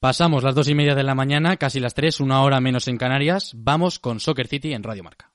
Pasamos las dos y media de la mañana, casi las tres, una hora menos en Canarias. Vamos con Soccer City en Radio Marca.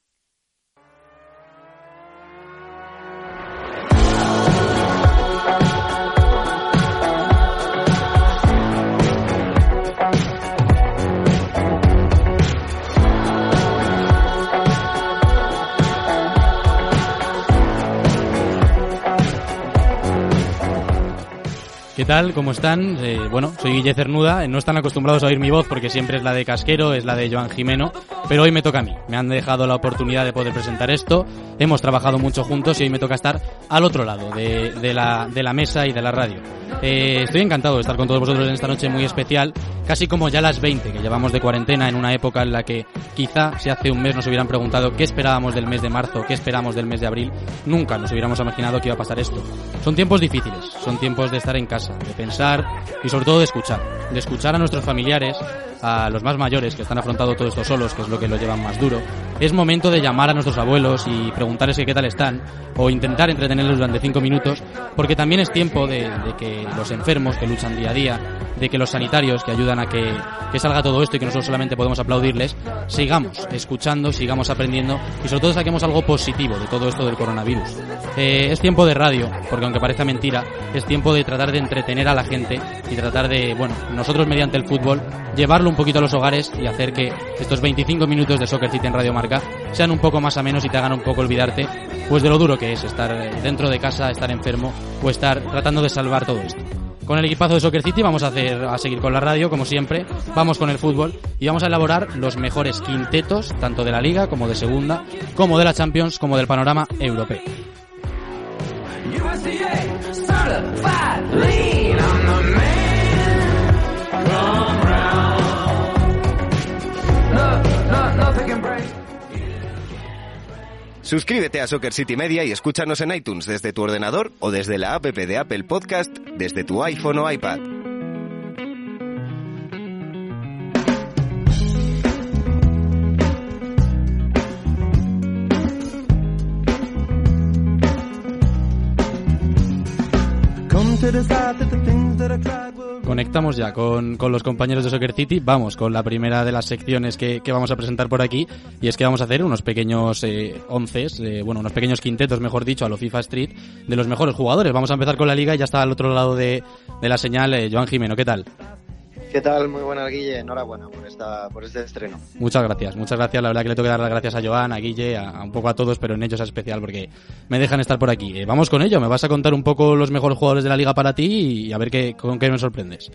¿Qué tal? ¿Cómo están? Eh, bueno, soy Guille Cernuda. No están acostumbrados a oír mi voz porque siempre es la de Casquero, es la de Joan Jimeno, pero hoy me toca a mí. Me han dejado la oportunidad de poder presentar esto. Hemos trabajado mucho juntos y hoy me toca estar al otro lado de, de, la, de la mesa y de la radio. Eh, estoy encantado de estar con todos vosotros en esta noche muy especial, casi como ya las 20 que llevamos de cuarentena en una época en la que quizá si hace un mes nos hubieran preguntado qué esperábamos del mes de marzo, qué esperamos del mes de abril, nunca nos hubiéramos imaginado que iba a pasar esto. Son tiempos difíciles, son tiempos de estar en casa, de pensar y sobre todo de escuchar, de escuchar a nuestros familiares, a los más mayores que están afrontando todo esto solos, que es lo que lo llevan más duro. Es momento de llamar a nuestros abuelos y preguntarles qué tal están, o intentar entretenerlos durante cinco minutos, porque también es tiempo de, de que los enfermos que luchan día a día, de que los sanitarios que ayudan a que, que salga todo esto y que nosotros solamente podemos aplaudirles, sigamos escuchando, sigamos aprendiendo y sobre todo saquemos algo positivo de todo esto del coronavirus. Eh, es tiempo de radio, porque aunque parezca mentira, es tiempo de tratar de entretener a la gente y tratar de, bueno, nosotros mediante el fútbol, llevarlo un poquito a los hogares y hacer que estos 25 minutos de Soccer City en Radio Marca sean un poco más amenos y te hagan un poco olvidarte pues de lo duro que es estar dentro de casa, estar enfermo o estar tratando de salvar todo esto. Con el equipazo de Soccer City vamos a hacer a seguir con la radio como siempre, vamos con el fútbol y vamos a elaborar los mejores quintetos tanto de la liga como de segunda, como de la Champions, como del panorama europeo. Suscríbete a Soccer City Media y escúchanos en iTunes desde tu ordenador o desde la app de Apple Podcast desde tu iPhone o iPad. Conectamos ya con, con, los compañeros de Soccer City. Vamos con la primera de las secciones que, que vamos a presentar por aquí. Y es que vamos a hacer unos pequeños eh, onces, eh, bueno, unos pequeños quintetos, mejor dicho, a lo FIFA Street, de los mejores jugadores. Vamos a empezar con la liga y ya está al otro lado de, de la señal eh, Joan Jimeno. ¿Qué tal? ¿Qué tal? Muy buena, Guille. Enhorabuena por, esta, por este estreno. Muchas gracias, muchas gracias. La verdad que le tengo que dar las gracias a Joan, a Guille, a, a un poco a todos, pero en ellos es especial porque me dejan estar por aquí. Eh, vamos con ello. Me vas a contar un poco los mejores jugadores de la liga para ti y a ver qué, con qué me sorprendes.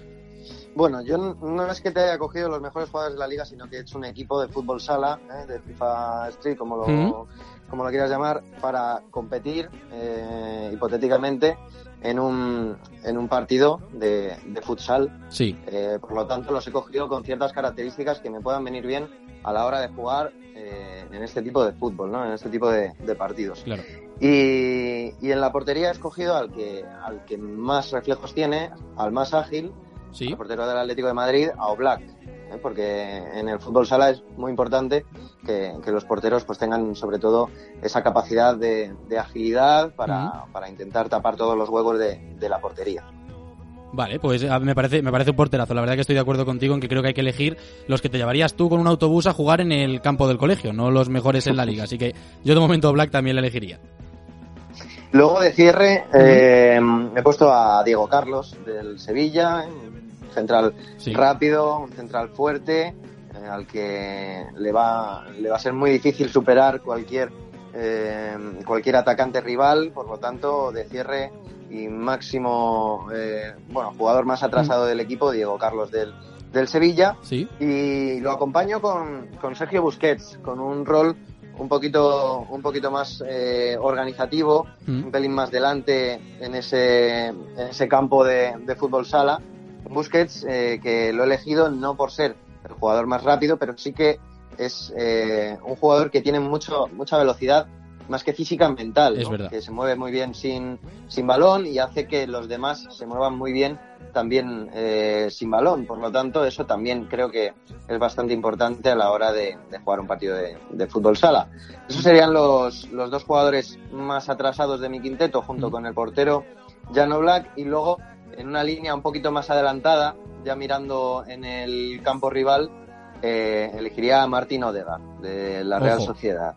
Bueno, yo no es que te haya cogido los mejores jugadores de la liga, sino que he hecho un equipo de fútbol sala, ¿eh? de FIFA Street, como lo, mm. como lo quieras llamar, para competir eh, hipotéticamente en un, en un partido de, de futsal. Sí. Eh, por lo tanto, los he cogido con ciertas características que me puedan venir bien a la hora de jugar eh, en este tipo de fútbol, ¿no? en este tipo de, de partidos. Claro. Y, y, en la portería he escogido al que, al que más reflejos tiene, al más ágil, ¿Sí? al portero del Atlético de Madrid, a Oblak. ¿eh? porque en el fútbol sala es muy importante que, que, los porteros pues tengan sobre todo esa capacidad de, de agilidad para, uh -huh. para, intentar tapar todos los huevos de, de, la portería. Vale, pues me parece, me parece un porterazo. La verdad que estoy de acuerdo contigo en que creo que hay que elegir los que te llevarías tú con un autobús a jugar en el campo del colegio, no los mejores en la liga. Así que yo de momento Black también le elegiría. Luego de cierre eh, he puesto a Diego Carlos del Sevilla, central sí. rápido, un central fuerte, eh, al que le va, le va a ser muy difícil superar cualquier, eh, cualquier atacante rival, por lo tanto, de cierre y máximo, eh, bueno, jugador más atrasado del equipo, Diego Carlos del, del Sevilla. Sí. Y lo acompaño con, con Sergio Busquets, con un rol un poquito un poquito más eh, organizativo, mm. un pelín más delante en ese, en ese campo de, de fútbol sala Busquets, eh, que lo he elegido no por ser el jugador más rápido, pero sí que es eh, un jugador que tiene mucho, mucha velocidad, más que física, mental, que se mueve muy bien sin, sin balón y hace que los demás se muevan muy bien también eh, sin balón. Por lo tanto, eso también creo que es bastante importante a la hora de, jugar un partido de, fútbol sala. Esos serían los, los dos jugadores más atrasados de mi quinteto, junto con el portero Jan Black y luego en una línea un poquito más adelantada, ya mirando en el campo rival, eh, elegiría a Martín Odega, de la Real Sociedad.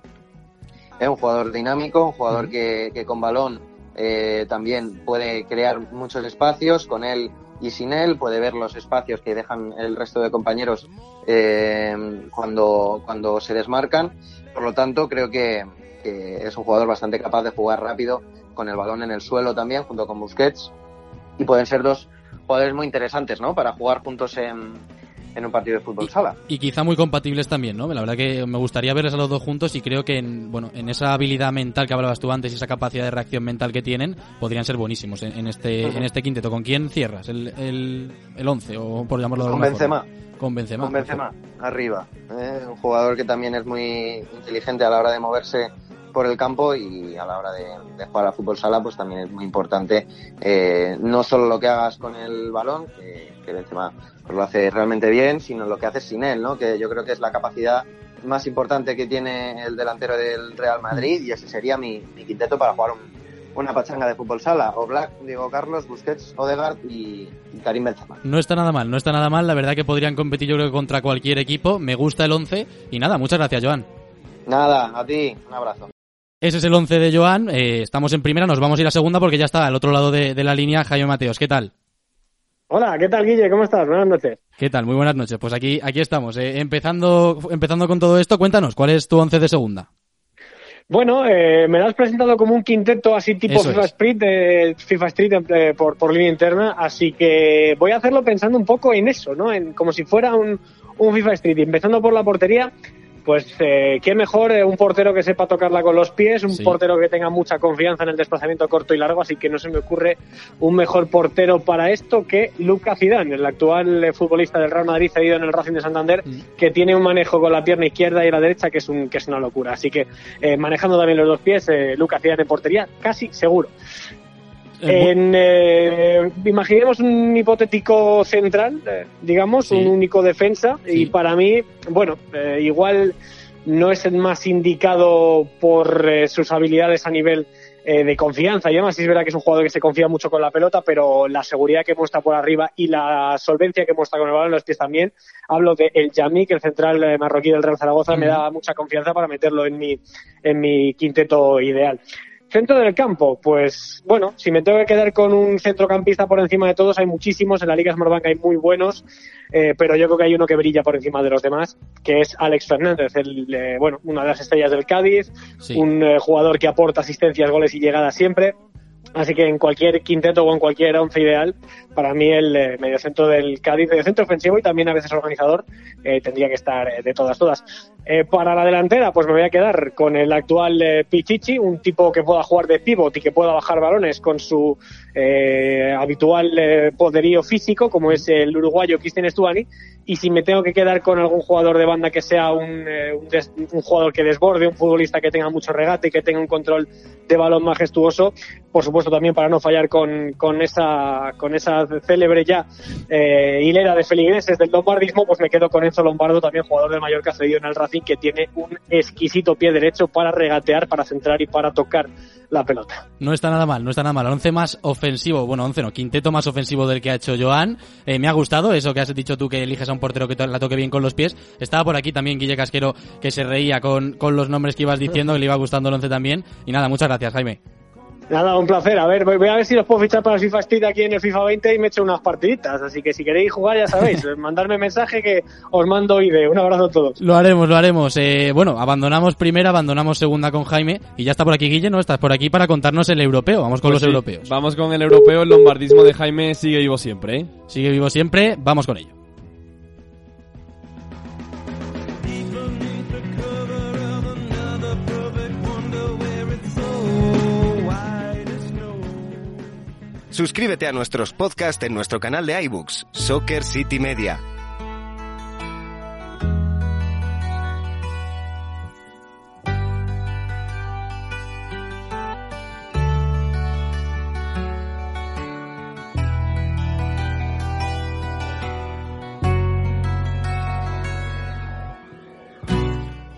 Es un jugador dinámico, un jugador que, con balón eh, también puede crear muchos espacios, con él y sin él puede ver los espacios que dejan el resto de compañeros eh, cuando, cuando se desmarcan. Por lo tanto, creo que, que es un jugador bastante capaz de jugar rápido con el balón en el suelo también, junto con Busquets. Y pueden ser dos jugadores muy interesantes, ¿no? Para jugar juntos en, en un partido de fútbol sala. Y quizá muy compatibles también, ¿no? La verdad que me gustaría verles a los dos juntos y creo que en, bueno, en esa habilidad mental que hablabas tú antes y esa capacidad de reacción mental que tienen, podrían ser buenísimos en, este en este quinteto. ¿Con quién cierras? ¿El, el, el once o por llamarlo de Con Benzema. Con Benzema. Con Benzema, arriba. ¿eh? Un jugador que también es muy inteligente a la hora de moverse por el campo y a la hora de, jugar a fútbol sala pues también es muy importante eh, no solo lo que hagas con el balón que, que Benzema pues lo hace realmente bien sino lo que haces sin él no que yo creo que es la capacidad más importante que tiene el delantero del Real Madrid y ese sería mi, quinteto para jugar una pachanga de fútbol sala. O Black, Diego Carlos, Busquets, Odegaard y, Karim Benzema. No está nada mal, no está nada mal. La verdad que podrían competir yo creo contra cualquier equipo. Me gusta el 11 y nada, muchas gracias, Joan. Nada, a ti, un abrazo. Ese es el 11 de Joan. Eh, estamos en primera, nos vamos a ir a segunda porque ya está al otro lado de, la línea Jaime Mateos. ¿Qué tal? Hola, ¿qué tal, Guille? ¿Cómo estás? Buenas noches. ¿Qué tal? Muy buenas noches. Pues aquí, aquí estamos. Eh, empezando, empezando con todo esto, cuéntanos, ¿cuál es tu 11 de segunda? Bueno, eh, me lo has presentado como un quinteto así tipo FIFA Street, FIFA Street por, por línea interna, así que voy a hacerlo pensando un poco en eso, ¿no? En, como si fuera un, un FIFA Street, empezando por la portería pues eh, qué mejor eh, un portero que sepa tocarla con los pies, un portero que tenga mucha confianza en el desplazamiento corto y largo, así que no se me ocurre un mejor portero para esto que Luca Zidane, el actual eh, futbolista del Real Madrid cedido en el Racing de Santander, mm. que tiene un manejo con la pierna izquierda y la derecha que es un que es una locura. Así que eh, manejando también los dos pies, Luca Zidane en portería, casi seguro. En, eh, imaginemos un hipotético central, eh, digamos, un único defensa, y para mí, bueno, eh, igual no es el más indicado por sus habilidades a nivel de confianza y además es verdad que es un jugador que se confía mucho con la pelota, pero la seguridad que muestra por arriba y la solvencia que muestra con el balón en los pies también. Hablo de El Yamik, el central marroquí del Real Zaragoza, me da mucha confianza para meterlo en mi, en mi quinteto ideal. Centro del campo, pues bueno, si me tengo que quedar con un centrocampista por encima de todos, hay muchísimos, en la Liga Smartbank hay muy buenos, eh, pero yo creo que hay uno que brilla por encima de los demás, que es Alex Fernández, el, eh, bueno, una de las estrellas del Cádiz, un eh, jugador que aporta asistencias, goles y llegadas siempre, Así que en cualquier quinteto o en cualquier once ideal, para mí el eh, mediocentro del Cádiz, mediocentro ofensivo y también a veces organizador, eh, tendría que estar eh, de todas, todas. Para la delantera, pues me voy a quedar con el actual Pichichi, un tipo que pueda jugar de pivot y que pueda bajar balones con su habitual poderío físico, como es el uruguayo Cristian Stuani. Y si me tengo que quedar con algún jugador de banda que sea un, un jugador que desborde, un futbolista que tenga mucho regate y que tenga un control de balón majestuoso, por supuesto también para no fallar con, con esa con esa célebre ya eh, hilera de feligreses del lombardismo, pues me quedo con Enzo Lombardo, también jugador del Mallorca cedido en el Racing, que tiene un exquisito pie derecho para regatear, para centrar y para tocar la pelota. No está nada mal, no está nada mal. Once más ofensivo, bueno, once no, quinteto más ofensivo del que ha hecho Joan. Eh, me ha gustado eso que has dicho tú, que eliges a un portero que la toque bien con los pies. Estaba por aquí también Guille Casquero, que se reía con, con los nombres que ibas diciendo, que le iba gustando el once también. Y nada, muchas gracias, Jaime. Nada, un placer. A ver, voy a ver si los puedo fichar para el FIFA Street aquí en el FIFA 20 y me echo unas partiditas. Así que si queréis jugar, ya sabéis, mandarme mensaje que os mando idea. Un abrazo a todos. Lo haremos, lo haremos. Eh, bueno, abandonamos primera, abandonamos segunda con Jaime y ya está por aquí Guille, ¿no? Estás por aquí para contarnos el europeo. Vamos con pues los europeos. Vamos con el europeo. El lombardismo de Jaime sigue vivo siempre, ¿eh? Sigue vivo siempre. Vamos con ello. Suscríbete a nuestros podcasts en nuestro canal de iBooks, Soccer City Media.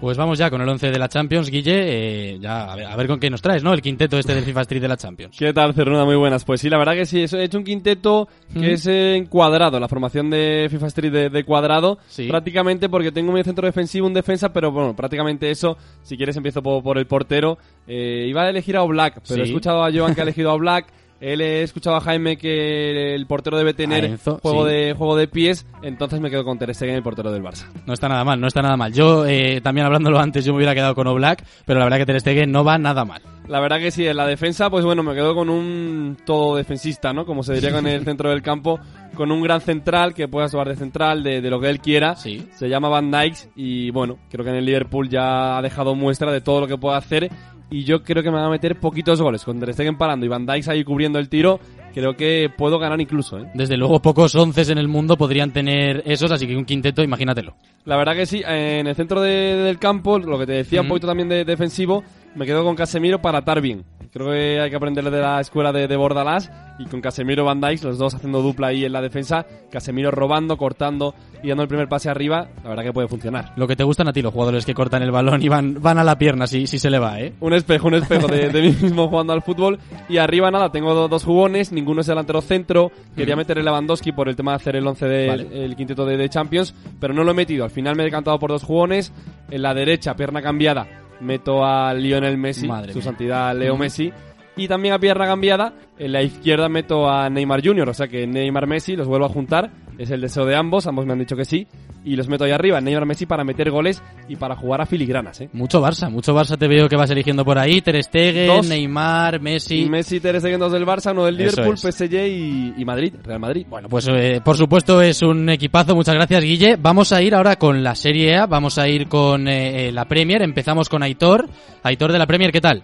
Pues vamos ya con el 11 de la Champions, Guille. Eh, ya a ver, con qué nos traes, ¿no? El quinteto este del FIFA Street de la Champions. ¿Qué tal, Cernuda? Muy buenas. Pues sí, la verdad que sí. He hecho un quinteto que es encuadrado, la formación de FIFA Street de, cuadrado. Prácticamente porque tengo un centro defensivo, un defensa, pero bueno, prácticamente eso. Si quieres empiezo por, el portero. Eh, iba a elegir a Black, pero he escuchado a Joan que ha elegido a Black. Él he escuchado a Jaime que el portero debe tener juego de juego de pies, entonces me quedo con Ter Stegen, el portero del Barça. No está nada mal, no está nada mal. Yo eh, también hablándolo antes yo me hubiera quedado con Oblak, pero la verdad que Ter Stegen no va nada mal. La verdad que sí, en la defensa, pues bueno, me quedo con un todo defensista, ¿no? Como se diría con el centro del campo, con un gran central que pueda jugar de central, de, lo que él quiera. Sí. Se llama Van Dijk y bueno, creo que en el Liverpool ya ha dejado muestra de todo lo que puede hacer y yo creo que me van a meter poquitos goles. Con Ter Stegen parando y Van Dijk ahí cubriendo el tiro, creo que puedo ganar incluso. ¿eh? Desde luego, pocos onces en el mundo podrían tener esos, así que un quinteto, imagínatelo. La verdad que sí, en el centro del campo, lo que te decía, un poquito también de defensivo, me quedo con Casemiro para atar bien. Creo que hay que aprender de la escuela de, de Bordalás y con Casemiro Van Dijk, los dos haciendo dupla ahí en la defensa, Casemiro robando, cortando y dando el primer pase arriba, la verdad que puede funcionar. Lo que te gustan a ti los jugadores que cortan el balón y van, van a la pierna si, si se le va, ¿eh? Un espejo, un espejo de, mí mismo jugando al fútbol. Y arriba nada, tengo dos jugones, ninguno es delantero centro, quería meter el Lewandowski por el tema de hacer el 11 del quinteto de, de Champions, pero no lo he metido, al final me he decantado por dos jugones, en la derecha, pierna cambiada, meto a Lionel Messi, su santidad Leo Messi, y también a pierna cambiada, en la izquierda meto a Neymar Jr., o sea que Neymar Messi los vuelvo a juntar, es el deseo de ambos, ambos me han dicho que sí, y los meto ahí arriba, Neymar Messi para meter goles y para jugar a filigranas, ¿eh? Mucho Barça, mucho Barça te veo que vas eligiendo por ahí, Ter Stegen, Neymar, Messi... Messi, Ter Stegen, dos del Barça, uno del Liverpool, PSG y, Madrid, Real Madrid. Bueno, pues eh, por supuesto es un equipazo, muchas gracias Guille. Vamos a ir ahora con la Serie A, vamos a ir con eh, la Premier, empezamos con Aitor. Aitor de la Premier, ¿qué tal?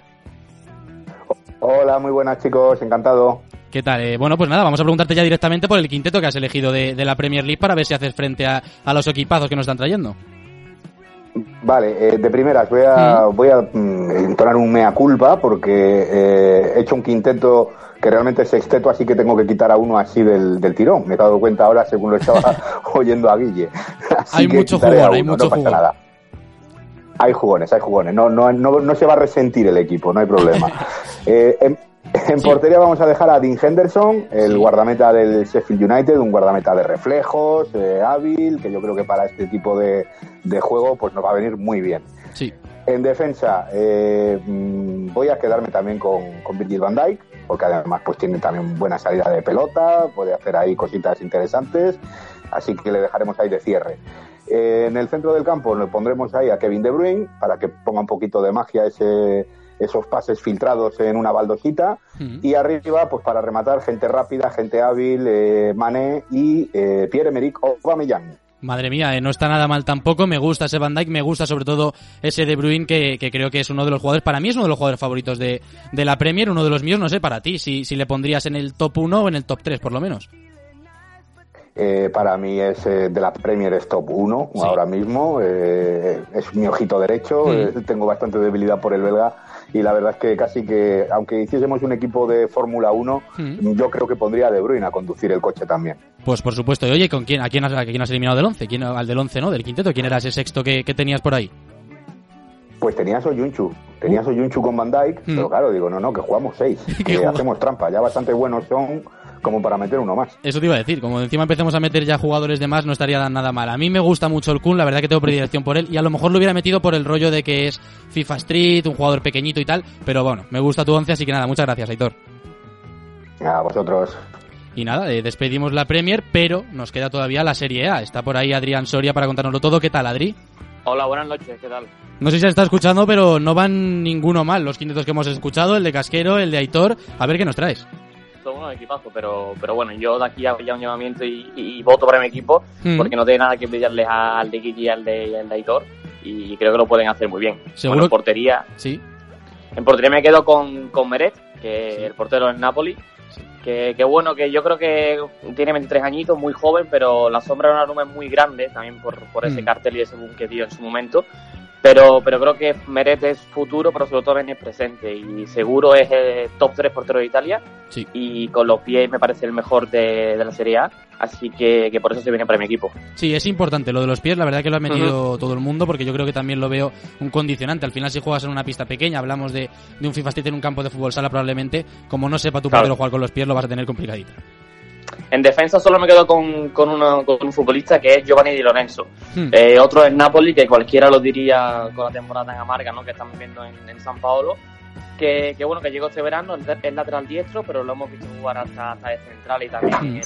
Hola, muy buenas chicos, encantado. ¿Qué tal? Eh, bueno, pues nada, vamos a preguntarte ya directamente por el quinteto que has elegido de, la Premier League para ver si haces frente a, los equipazos que nos están trayendo. Vale, eh, de primeras voy a, voy a mm, entonar un mea culpa porque eh, he hecho un quinteto que realmente es sexteto, así que tengo que quitar a uno así del, tirón. Me he dado cuenta ahora según lo estaba oyendo a Guille. hay mucho jugón, hay mucho no Nada. Hay jugones, hay jugones. No, no, no, no se va a resentir el equipo, no hay problema. Eh, en, portería vamos a dejar a Dean Henderson, el guardameta del Sheffield United, un guardameta de reflejos, eh, hábil, que yo creo que para este tipo de, juego pues nos va a venir muy bien. Sí. En defensa eh, mm, voy a quedarme también con, con Virgil van Dijk, porque además pues tiene también buena salida de pelota, puede hacer ahí cositas interesantes, así que le dejaremos ahí de cierre. Eh, en el centro del campo le pondremos ahí a Kevin De Bruyne para que ponga un poquito de magia ese, esos pases filtrados en una baldosita. Y arriba, pues para rematar, gente rápida, gente hábil, eh, Mané y eh, Pierre-Emerick Aubameyang. Madre mía, no está nada mal tampoco. Me gusta ese Van Dijk, me gusta sobre todo ese De Bruyne, que, creo que es uno de los jugadores, para mí es uno de los jugadores favoritos de, de la Premier, uno de los míos, no sé, para ti, si, si le pondrías en el top 1 o en el top 3, por lo menos. Eh, para mí es eh, de la Premier es top 1 ahora mismo. Eh, es mi ojito derecho. Hmm. tengo bastante debilidad por el belga. Y la verdad es que casi que, aunque hiciésemos un equipo de Fórmula 1, hmm. yo creo que pondría a De Bruyne a conducir el coche también. Pues por supuesto. Y oye, ¿con quién, a, quién has, quién has eliminado del 11? ¿Quién, al del 11, ¿no? Del quinteto. ¿Quién era ese sexto que, tenías por ahí? Pues tenía a Soyunchu. Tenía a Soyunchu con Van Dyke. Pero claro, digo, no, no, que jugamos seis. que hacemos trampa. Ya bastante buenos son como para meter uno más. Eso te iba a decir, como encima empecemos a meter ya jugadores de más, no estaría nada mal. A mí me gusta mucho el Kun, la verdad que tengo predilección por él, y a lo mejor lo hubiera metido por el rollo de que es FIFA Street, un jugador pequeñito y tal, pero bueno, me gusta tu once, así que nada, muchas gracias, Aitor. A vosotros. Y nada, eh, despedimos la Premier, pero nos queda todavía la Serie A. Está por ahí Adrián Soria para contárnoslo todo. ¿Qué tal, Adri? Hola, buenas noches, ¿qué tal? No sé si se está escuchando, pero no van ninguno mal los quintetos que hemos escuchado, el de Casquero, el de Aitor. A ver qué nos traes son unos equipazos, pero, pero bueno, yo de aquí hago ya un llamamiento y, voto para mi equipo, hmm. porque no tiene nada que envidiarles al de Kiki y al de, al Aitor, y creo que lo pueden hacer muy bien. ¿Seguro? en portería. Sí. En portería me quedo con, con Meret, que el portero es Napoli. que, bueno, que yo creo que tiene 23 añitos, muy joven, pero la sombra de Donnarumma es muy grande, también por, por ese mm. cartel y ese boom que dio en su momento. Pero, pero creo que Meret es futuro, pero sobre todo es presente. Y seguro es el top 3 portero de Italia. Sí. Y con los pies me parece el mejor de, la Serie A. Así que, que, por eso se viene para mi equipo. Sí, es importante lo de los pies. La verdad que lo ha metido todo el mundo porque yo creo que también lo veo un condicionante. Al final, si juegas en una pista pequeña, hablamos de, de un FIFA Street en un campo de fútbol sala, probablemente, como no sepa tu portero jugar con los pies, lo vas a tener complicadito. En defensa solo me quedo con, con, un futbolista que es Giovanni Di Lorenzo. Hmm. Eh, otro es Napoli, que cualquiera lo diría con la temporada tan amarga ¿no? que estamos viendo en, San Paolo. Que, que, bueno, que llegó este verano, es lateral diestro, pero lo hemos visto jugar hasta, hasta el central y también hmm.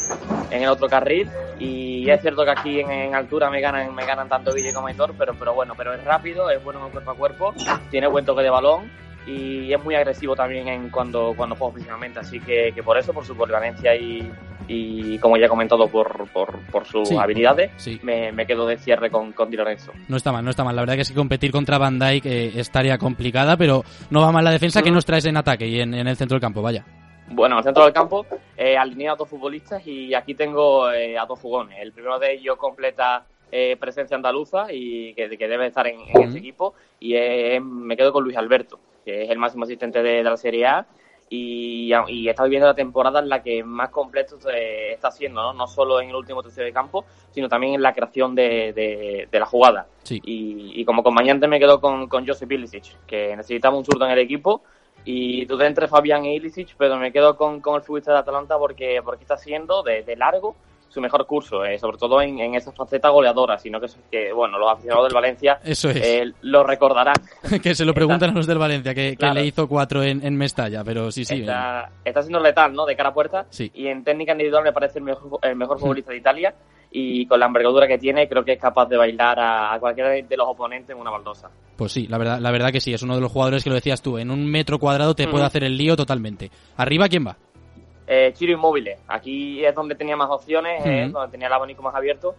en, el, otro carril. Y es cierto que aquí en, altura me ganan, me ganan tanto Guille como Aitor, pero, pero bueno, pero es rápido, es bueno en cuerpo a cuerpo, tiene buen toque de balón y es muy agresivo también en cuando, cuando juega físicamente. Así que, que por eso, por su polivalencia y, y como ya he comentado por, por, por sus habilidades, Me, me, quedo de cierre con, con Di Lorenzo. No está mal, no está mal. La verdad que es que competir contra Van Dijk eh, estaría complicada, pero no va mal la defensa que nos traes en ataque y en, en el centro del campo, vaya. Bueno, en el centro del campo eh, alineé a dos futbolistas y aquí tengo eh, a dos jugones. El primero de ellos completa eh, presencia andaluza y que, que debe estar en, en ese equipo y me quedo con Luis Alberto, que es el máximo asistente de, de la Serie A y, y está viviendo la temporada en la que más completo está haciendo, ¿no? no solo en el último tercio de campo, sino también en la creación de, de, la jugada. Y, y, como acompañante me quedo con, con Joseph Ilicic, que necesitaba un zurdo en el equipo y dudé entre Fabián e Ilicic, pero me quedo con, con el futbolista de Atalanta porque, porque está siendo de, de largo su mejor curso, eh, sobre todo en, en, esa faceta goleadora, sino que, que bueno, los aficionados del Valencia Eso eh, lo recordarán. que se lo preguntan a los del Valencia, que, le hizo cuatro en, en, Mestalla, pero sí, sí. Está, está, siendo letal, ¿no? De cara a puerta. Sí. Y en técnica individual me parece el mejor, el mejor futbolista de Italia y con la envergadura que tiene creo que es capaz de bailar a, cualquiera de los oponentes en una baldosa. Pues sí, la verdad, la verdad que sí, es uno de los jugadores que lo decías tú, en un metro cuadrado te puede hacer el lío totalmente. ¿Arriba quién va? Eh, Chiro Inmóviles. Aquí es donde tenía más opciones, donde tenía el abanico más abierto.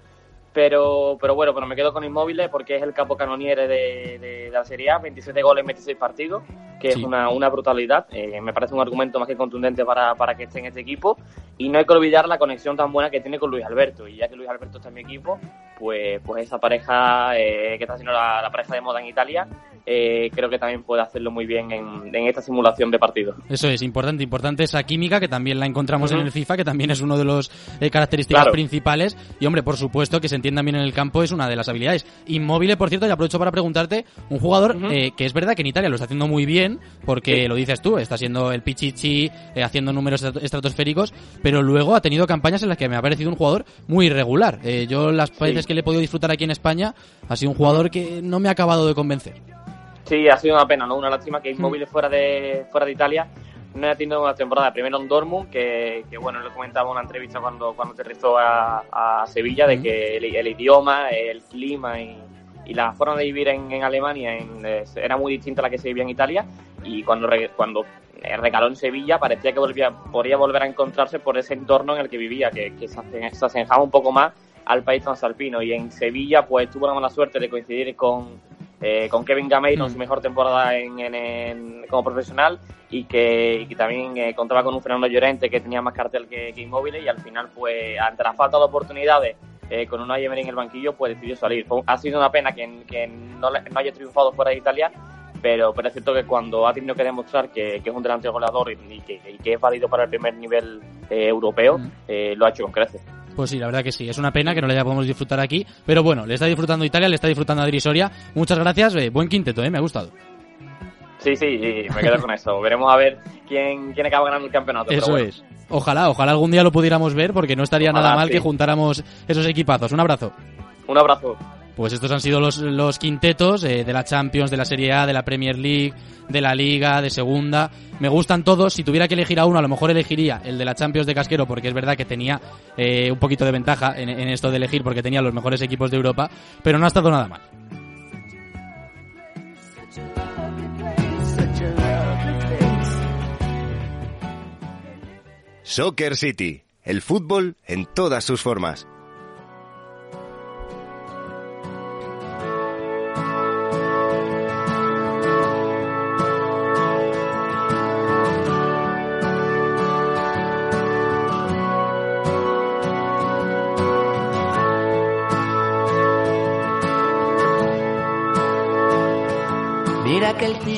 Pero, pero bueno, pero me quedo con Inmóviles porque es el capo canoniere de, de, la Serie A, 27 goles en 26 partidos, que es una, una brutalidad. Eh, me parece un argumento más que contundente para, para que esté en este equipo. Y no hay que olvidar la conexión tan buena que tiene con Luis Alberto. Y ya que Luis Alberto está en mi equipo, pues, pues esa pareja eh, que está siendo la pareja de moda en Italia, eh, creo que también puede hacerlo muy bien en, esta simulación de partido. Eso es importante, importante esa química que también la encontramos en el FIFA, que también es uno de los eh, características principales. Y hombre, por supuesto que se entienda bien en el campo es una de las habilidades. Inmóvil, por cierto, y aprovecho para preguntarte, un jugador eh, que es verdad que en Italia lo está haciendo muy bien, porque lo dices tú, está siendo el Pichichi, haciendo números estratosféricos, pero luego ha tenido campañas en las que me ha parecido un jugador muy irregular. yo las veces que le he podido disfrutar aquí en España, ha sido un jugador que no me ha acabado de convencer. Sí, ha sido una pena, ¿no? Una lástima que Inmóvil hmm. fuera de fuera de Italia no haya tenido una temporada. Primero en Dortmund, que, que bueno, le comentaba en una entrevista cuando, cuando aterrizó a, a Sevilla, de hmm. que el, idioma, el clima y, y, la forma de vivir en, en Alemania era muy distinta a la que se vivía en Italia. Y cuando, cuando recaló en Sevilla, parecía que volvía, podría volver a encontrarse por ese entorno en el que vivía, que, que se, se asemejaba un poco más al país transalpino. Y en Sevilla, pues tuvo la mala suerte de coincidir con eh, con Kevin Gameiro en su mm. mejor temporada en, como profesional y que, también eh, contaba con un Fernando Llorente que tenía más cartel que, que Inmóviles y al final pues ante la falta de oportunidades eh, con un Emery en el banquillo pues decidió salir. ha sido una pena que, no, haya triunfado fuera de Italia pero, pero es cierto que cuando ha tenido que demostrar que, es un delantero goleador y, que, es válido para el primer nivel europeo, mm. lo ha hecho con creces. Pues sí, la verdad que sí. Es una pena que no le podemos disfrutar aquí. Pero bueno, le está disfrutando Italia, le está disfrutando Adri Soria. Muchas gracias. Eh, buen quinteto, ¿eh? Me ha gustado. Sí, sí, me quedo con eso. Veremos a ver quién, quién acaba ganando el campeonato. Eso es. Ojalá, ojalá algún día lo pudiéramos ver porque no estaría nada mal que juntáramos esos equipazos. Un abrazo. Un abrazo. Pues estos han sido los, los quintetos eh, de la Champions, de la Serie A, de la Premier League, de la Liga, de Segunda. Me gustan todos. Si tuviera que elegir a uno, a lo mejor elegiría el de la Champions de Casquero, porque es verdad que tenía eh, un poquito de ventaja en, en esto de elegir, porque tenía los mejores equipos de Europa, pero no ha estado nada mal. Soccer City, el fútbol en todas sus formas.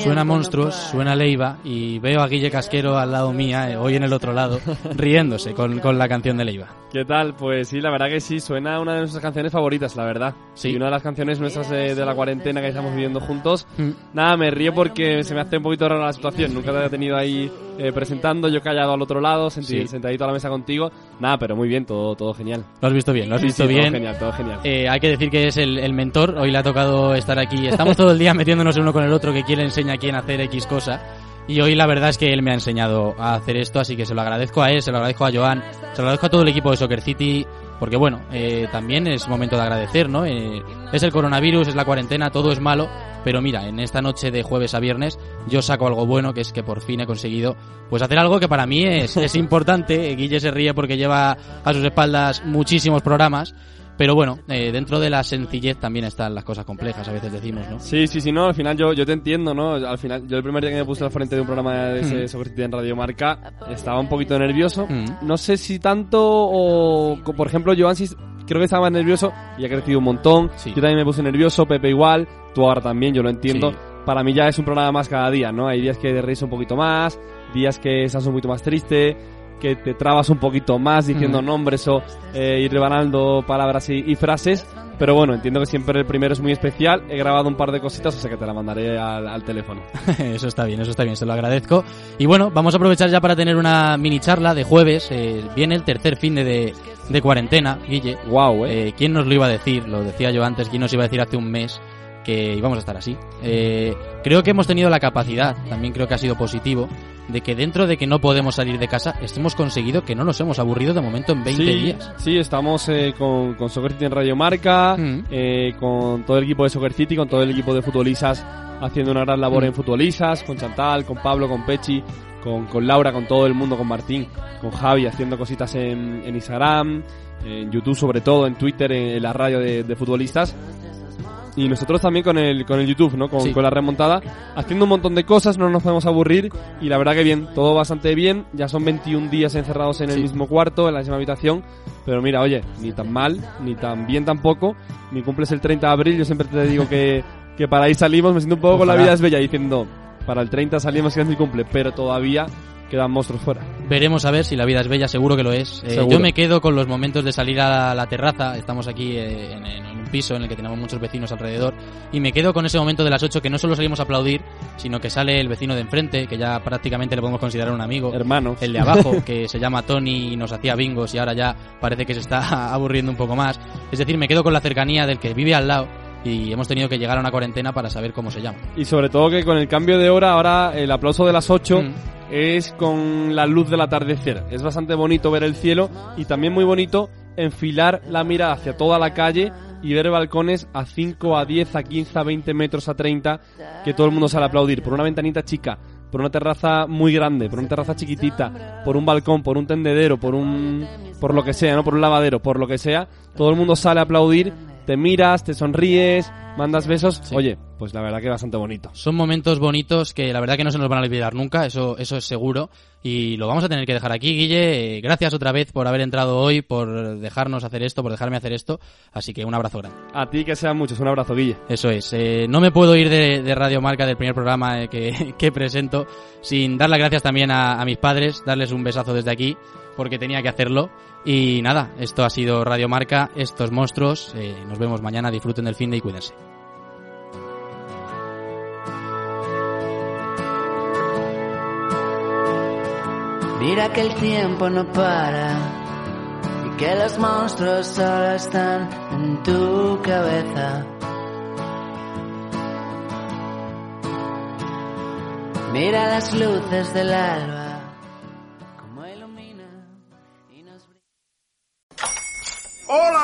Suena Monstruos, suena Leiva y veo a Guille Casquero al lado mía, eh, hoy en el otro lado, riéndose con, con, la canción de Leiva. ¿Qué tal? Pues sí, la verdad que sí, suena una de nuestras canciones favoritas, la verdad. Sí. Y una de las canciones nuestras de, la cuarentena que estamos viviendo juntos. Mm. Nada, me río porque se me hace un poquito rara la situación. Nunca te había tenido ahí eh, presentando, yo callado al otro lado, sentadito a la mesa contigo. Nada, pero muy bien, todo, todo genial. Lo has visto bien, lo has visto bien. Todo genial, todo genial. Eh, hay que decir que es el, el mentor, hoy le ha tocado estar aquí. Estamos todo el día metiéndonos uno con el otro que quiere enseñar quién hacer X cosa. Y hoy la verdad es que él me ha enseñado a hacer esto, así que se lo agradezco a él, se lo agradezco a Joan, se lo agradezco a todo el equipo de Soccer City, porque bueno, eh, también es momento de agradecer, ¿no? Eh, es el coronavirus, es la cuarentena, todo es malo, pero mira, en esta noche de jueves a viernes yo saco algo bueno, que es que por fin he conseguido pues hacer algo que para mí es, es importante. Guille se ríe porque lleva a sus espaldas muchísimos programas pero bueno, eh, dentro de la sencillez también están las cosas complejas, a veces decimos, ¿no? Sí, sí, sí, no, al final yo, yo te entiendo, ¿no? Al final, yo el primer día que me puse al frente de un programa de ese mm. en Radio Marca, estaba un poquito nervioso. Mm. No sé si tanto o, por ejemplo, Joan sí creo que estaba nervioso y ha crecido un montón. Yo también me puse nervioso, Pepe igual, tú ahora también, yo lo entiendo. Para mí ya es un programa más cada día, ¿no? Hay días que reís un poquito más, días que estás un poquito más triste, que te trabas un poquito más diciendo nombres o eh, ir rebanando palabras y, frases. Pero bueno, entiendo que siempre el primero es muy especial. He grabado un par de cositas, o sea que te la mandaré al, teléfono. eso está bien, eso está bien, se lo agradezco. Y bueno, vamos a aprovechar ya para tener una mini charla de jueves. Eh, viene el tercer fin de, de, cuarentena, Guille. Wow, eh. eh. ¿Quién nos lo iba a decir? Lo decía yo antes, ¿quién nos iba a decir hace un mes? que íbamos a estar así. Eh, creo que hemos tenido la capacidad, también creo que ha sido positivo, de que dentro de que no podemos salir de casa, hemos conseguido que no nos hemos aburrido de momento en 20 días. Sí, estamos eh, con, con Soccer City en Radio Marca, mm. eh, con todo el equipo de Soccer City, con todo el equipo de futbolistas haciendo una gran labor mm. en futbolistas, con Chantal, con Pablo, con Pechi, con, con, Laura, con todo el mundo, con Martín, con Javi, haciendo cositas en, en Instagram, en YouTube sobre todo, en Twitter, en, la radio de, de futbolistas y nosotros también con el, con el YouTube, ¿no? Con, con, la remontada, haciendo un montón de cosas, no nos podemos aburrir y la verdad que bien, todo bastante bien, ya son 21 días encerrados en el mismo cuarto, en la misma habitación, pero mira, oye, ni tan mal, ni tan bien tampoco, mi cumple es el 30 de abril, yo siempre te digo que, que para ahí salimos, me siento un poco con la vida es bella diciendo, para el 30 salimos que es mi cumple, pero todavía quedan monstruos fuera. Veremos a ver si la vida es bella, seguro que lo es. Eh, yo me quedo con los momentos de salir a la, terraza, estamos aquí eh, en, un piso en el que tenemos muchos vecinos alrededor, y me quedo con ese momento de las 8 que no solo salimos a aplaudir, sino que sale el vecino de enfrente, que ya prácticamente le podemos considerar un amigo. Hermano. El de abajo, que se llama Tony y nos hacía bingos y ahora ya parece que se está aburriendo un poco más. Es decir, me quedo con la cercanía del que vive al lado y hemos tenido que llegar a una cuarentena para saber cómo se llama. Y sobre todo que con el cambio de hora, ahora el aplauso de las 8 es con la luz del atardecer. Es bastante bonito ver el cielo y también muy bonito enfilar la mirada hacia toda la calle y ver balcones a 5, a 10, a 15, a 20 metros, a 30, que todo el mundo sale a aplaudir por una ventanita chica, por una terraza muy grande, por una terraza chiquitita, por un balcón, por un tendedero, por un por lo que sea, no por un lavadero, por lo que sea, todo el mundo sale a aplaudir, te miras, te sonríes, mandas besos. Oye, pues la verdad que bastante bonito. Son momentos bonitos que la verdad que no se nos van a olvidar nunca, eso, eso es seguro. Y lo vamos a tener que dejar aquí, Guille. Gracias otra vez por haber entrado hoy, por dejarnos hacer esto, por dejarme hacer esto. Así que un abrazo grande. A ti que sean muchos, un abrazo, Guille. Eso es. Eh, no me puedo ir de, Radio Marca, del primer programa eh, que, presento, sin dar las gracias también a, mis padres, darles un besazo desde aquí, porque tenía que hacerlo. Y nada, esto ha sido Radio Marca, estos monstruos. nos vemos mañana, disfruten del fin de y cuídense. Mira que el tiempo no para y que los monstruos solo están en tu cabeza. Mira las luces del alba,